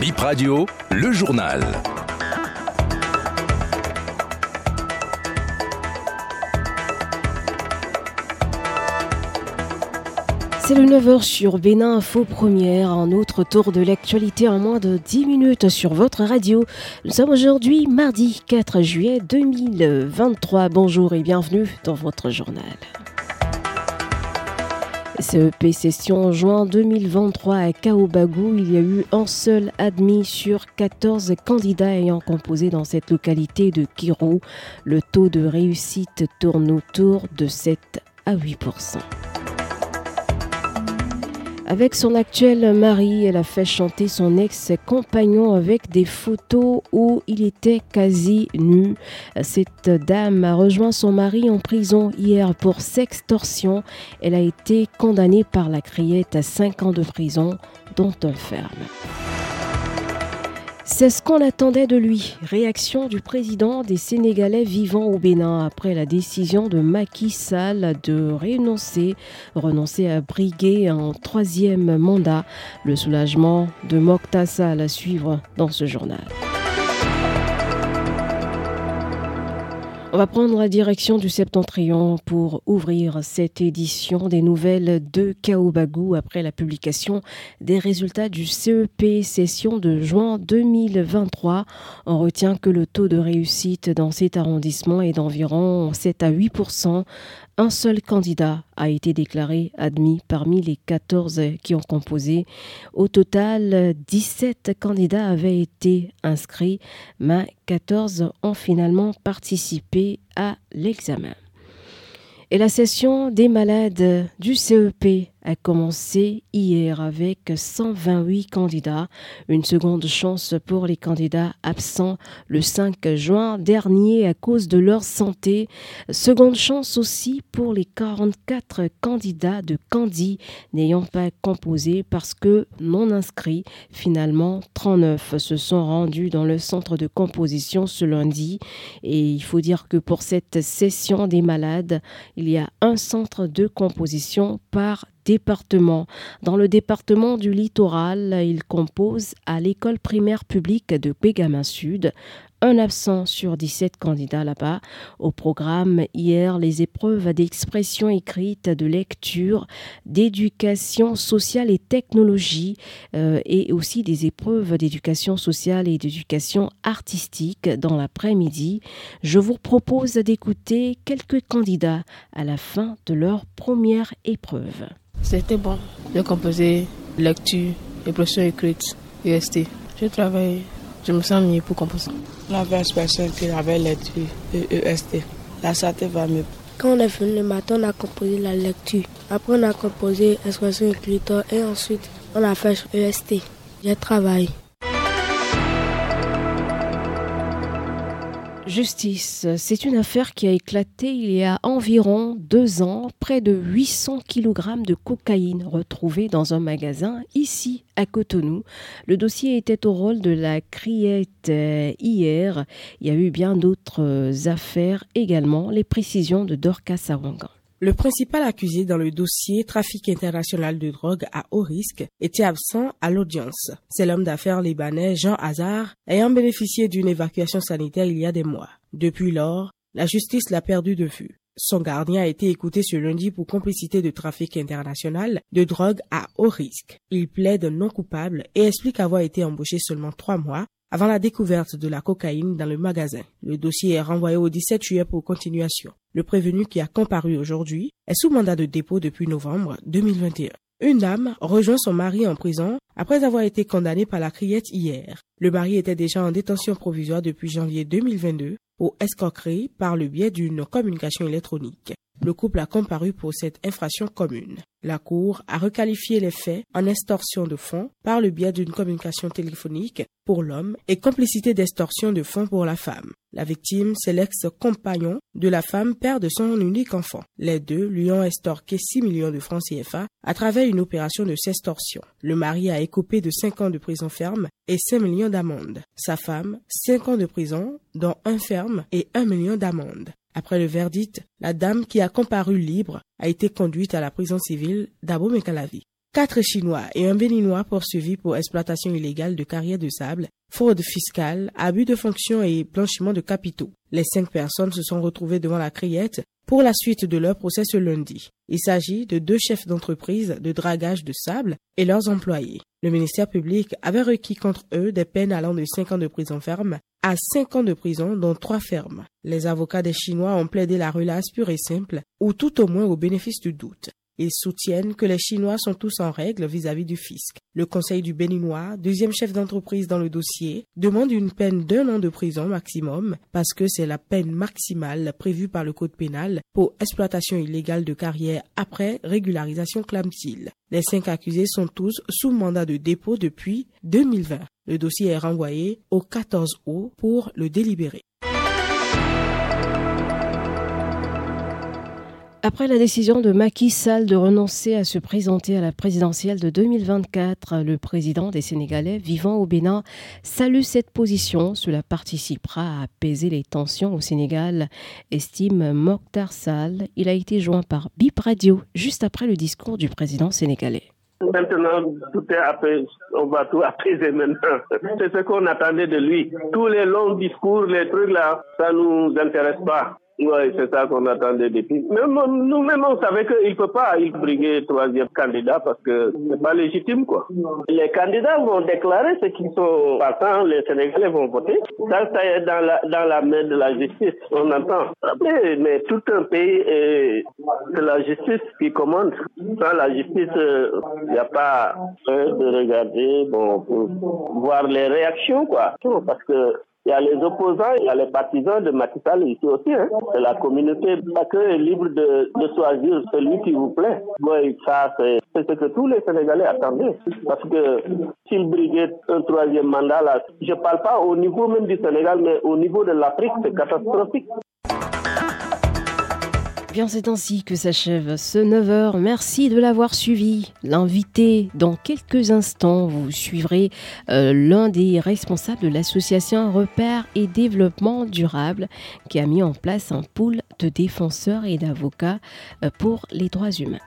Bip Radio, le journal. C'est le 9h sur Bénin Info Première, un autre tour de l'actualité en moins de 10 minutes sur votre radio. Nous sommes aujourd'hui mardi 4 juillet 2023. Bonjour et bienvenue dans votre journal. CEP session juin 2023 à Kaobagou, il y a eu un seul admis sur 14 candidats ayant composé dans cette localité de Kirou. Le taux de réussite tourne autour de 7 à 8 avec son actuel mari, elle a fait chanter son ex-compagnon avec des photos où il était quasi nu. Cette dame a rejoint son mari en prison hier pour sextorsion. Elle a été condamnée par la criette à 5 ans de prison, dont un ferme. C'est ce qu'on attendait de lui. Réaction du président des Sénégalais vivant au Bénin après la décision de Macky Sall de renoncer, renoncer à briguer un troisième mandat. Le soulagement de Mokhtar Sall à suivre dans ce journal. On va prendre la direction du Septentrion pour ouvrir cette édition des nouvelles de Kaobagou après la publication des résultats du CEP session de juin 2023. On retient que le taux de réussite dans cet arrondissement est d'environ 7 à 8 un seul candidat a été déclaré admis parmi les 14 qui ont composé. Au total, 17 candidats avaient été inscrits, mais 14 ont finalement participé à l'examen. Et la session des malades du CEP a commencé hier avec 128 candidats. Une seconde chance pour les candidats absents le 5 juin dernier à cause de leur santé. Seconde chance aussi pour les 44 candidats de Candy n'ayant pas composé parce que non inscrits. Finalement, 39 se sont rendus dans le centre de composition ce lundi. Et il faut dire que pour cette session des malades, il y a un centre de composition par Dans le département du littoral, il compose à l'école primaire publique de Pégamin Sud un absent sur 17 candidats là-bas. Au programme, hier, les épreuves d'expression écrite, de lecture, d'éducation sociale et technologie, euh, et aussi des épreuves d'éducation sociale et d'éducation artistique dans l'après-midi. Je vous propose d'écouter quelques candidats à la fin de leur première épreuve. C'était bon. J'ai composé lecture, expression écrite, UST. Je travaille, je me sens mieux pour composer. La expression écrite avait lecture et EST. La santé va mieux. Quand on est venu le matin, on a composé la lecture. Après, on a composé expression écrite et ensuite, on a fait EST. J'ai travaillé. Justice, c'est une affaire qui a éclaté il y a environ deux ans. Près de 800 kg de cocaïne retrouvés dans un magasin ici à Cotonou. Le dossier était au rôle de la criette euh, hier. Il y a eu bien d'autres affaires également. Les précisions de Dorcas Sawangan. Le principal accusé dans le dossier trafic international de drogue à haut risque était absent à l'audience. C'est l'homme d'affaires libanais Jean Hazard ayant bénéficié d'une évacuation sanitaire il y a des mois. Depuis lors, la justice l'a perdu de vue. Son gardien a été écouté ce lundi pour complicité de trafic international de drogue à haut risque. Il plaide non coupable et explique avoir été embauché seulement trois mois avant la découverte de la cocaïne dans le magasin. Le dossier est renvoyé au 17 juillet pour continuation. Le prévenu qui a comparu aujourd'hui est sous mandat de dépôt depuis novembre 2021. Une dame rejoint son mari en prison après avoir été condamnée par la criette hier. Le mari était déjà en détention provisoire depuis janvier 2022 pour escroquerie par le biais d'une communication électronique. Le couple a comparu pour cette infraction commune. La Cour a requalifié les faits en extorsion de fonds par le biais d'une communication téléphonique pour l'homme et complicité d'extorsion de fonds pour la femme. La victime, c'est l'ex-compagnon de la femme, père de son unique enfant. Les deux lui ont extorqué 6 millions de francs CFA à travers une opération de sextorsion. Le mari a écopé de 5 ans de prison ferme et 5 millions d'amende. Sa femme, 5 ans de prison, dont un ferme et 1 million d'amende. Après le verdict, la dame qui a comparu libre a été conduite à la prison civile d'Abo Mekalavi. quatre Chinois et un Béninois poursuivis pour exploitation illégale de carrières de sable, fraude fiscale, abus de fonction et blanchiment de capitaux. Les cinq personnes se sont retrouvées devant la criette pour la suite de leur procès ce lundi. Il s'agit de deux chefs d'entreprise de dragage de sable et leurs employés. Le ministère public avait requis contre eux des peines allant de 5 ans de prison ferme à 5 ans de prison, dont trois fermes. Les avocats des Chinois ont plaidé la relace pure et simple, ou tout au moins au bénéfice du doute. Ils soutiennent que les Chinois sont tous en règle vis-à-vis du fisc. Le Conseil du Béninois, deuxième chef d'entreprise dans le dossier, demande une peine d'un an de prison maximum parce que c'est la peine maximale prévue par le Code pénal pour exploitation illégale de carrière après régularisation clame-t-il. Les cinq accusés sont tous sous mandat de dépôt depuis 2020. Le dossier est renvoyé au 14 août pour le délibérer. Après la décision de Macky Sall de renoncer à se présenter à la présidentielle de 2024, le président des Sénégalais vivant au Bénin salue cette position. Cela participera à apaiser les tensions au Sénégal, estime Mokhtar Sall. Il a été joint par Bip Radio juste après le discours du président sénégalais. Maintenant, tout est apaisé. On va tout apaiser maintenant. C'est ce qu'on attendait de lui. Tous les longs discours, les trucs là, ça nous intéresse pas. Oui, c'est ça qu'on attendait depuis. Même nous-mêmes, on savait qu'il ne peut pas y briguer troisième candidat parce que c'est pas légitime, quoi. Les candidats vont déclarer ce qu'ils sont passants, les Sénégalais vont voter. Ça, ça est dans la, dans la main de la justice, on entend. Mais, tout un pays, c'est la justice qui commande. Sans la justice, il n'y a pas de regarder, bon, pour voir les réactions, quoi. Parce que il y a les opposants, il y a les partisans de Macky ici aussi. Hein. C'est la communauté. Chacun est libre de, choisir celui qui vous plaît. Oui, ça, c'est ce que tous les Sénégalais attendaient. Parce que s'il briguait un troisième mandat, là, je ne parle pas au niveau même du Sénégal, mais au niveau de l'Afrique, c'est catastrophique. Bien, c'est ainsi que s'achève ce 9h. Merci de l'avoir suivi. L'invité, dans quelques instants, vous suivrez euh, l'un des responsables de l'association Repère et Développement Durable qui a mis en place un pool de défenseurs et d'avocats euh, pour les droits humains.